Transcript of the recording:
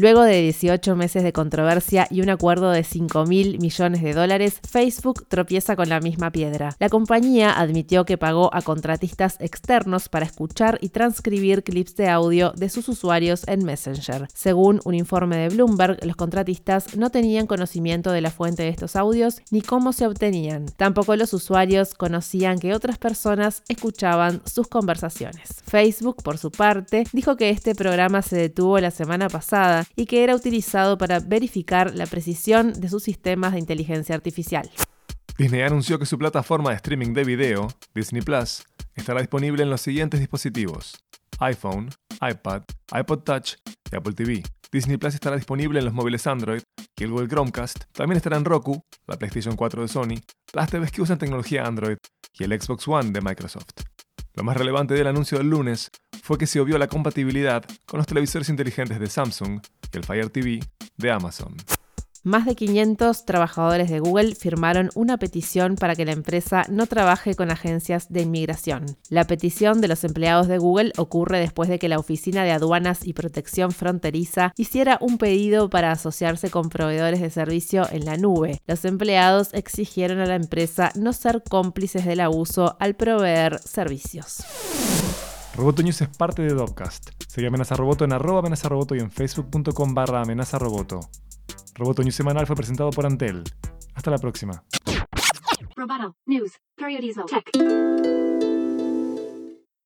Luego de 18 meses de controversia y un acuerdo de 5 mil millones de dólares, Facebook tropieza con la misma piedra. La compañía admitió que pagó a contratistas externos para escuchar y transcribir clips de audio de sus usuarios en Messenger. Según un informe de Bloomberg, los contratistas no tenían conocimiento de la fuente de estos audios ni cómo se obtenían. Tampoco los usuarios conocían que otras personas escuchaban sus conversaciones. Facebook, por su parte, dijo que este programa se detuvo la semana pasada y que era utilizado para verificar la precisión de sus sistemas de inteligencia artificial. Disney anunció que su plataforma de streaming de video, Disney Plus, estará disponible en los siguientes dispositivos: iPhone, iPad, iPod Touch y Apple TV. Disney Plus estará disponible en los móviles Android y Google Chromecast. También estará en Roku, la PlayStation 4 de Sony, las TVs que usan tecnología Android y el Xbox One de Microsoft. Lo más relevante del anuncio del lunes fue que se obvió la compatibilidad con los televisores inteligentes de Samsung y el Fire TV de Amazon. Más de 500 trabajadores de Google firmaron una petición para que la empresa no trabaje con agencias de inmigración. La petición de los empleados de Google ocurre después de que la Oficina de Aduanas y Protección Fronteriza hiciera un pedido para asociarse con proveedores de servicio en la nube. Los empleados exigieron a la empresa no ser cómplices del abuso al proveer servicios. Roboto News es parte de Dopcast. Sigue Amenaza Roboto en arroba amenaza roboto y en facebook.com barra amenaza roboto. News semanal fue presentado por Antel. Hasta la próxima. Roboto News.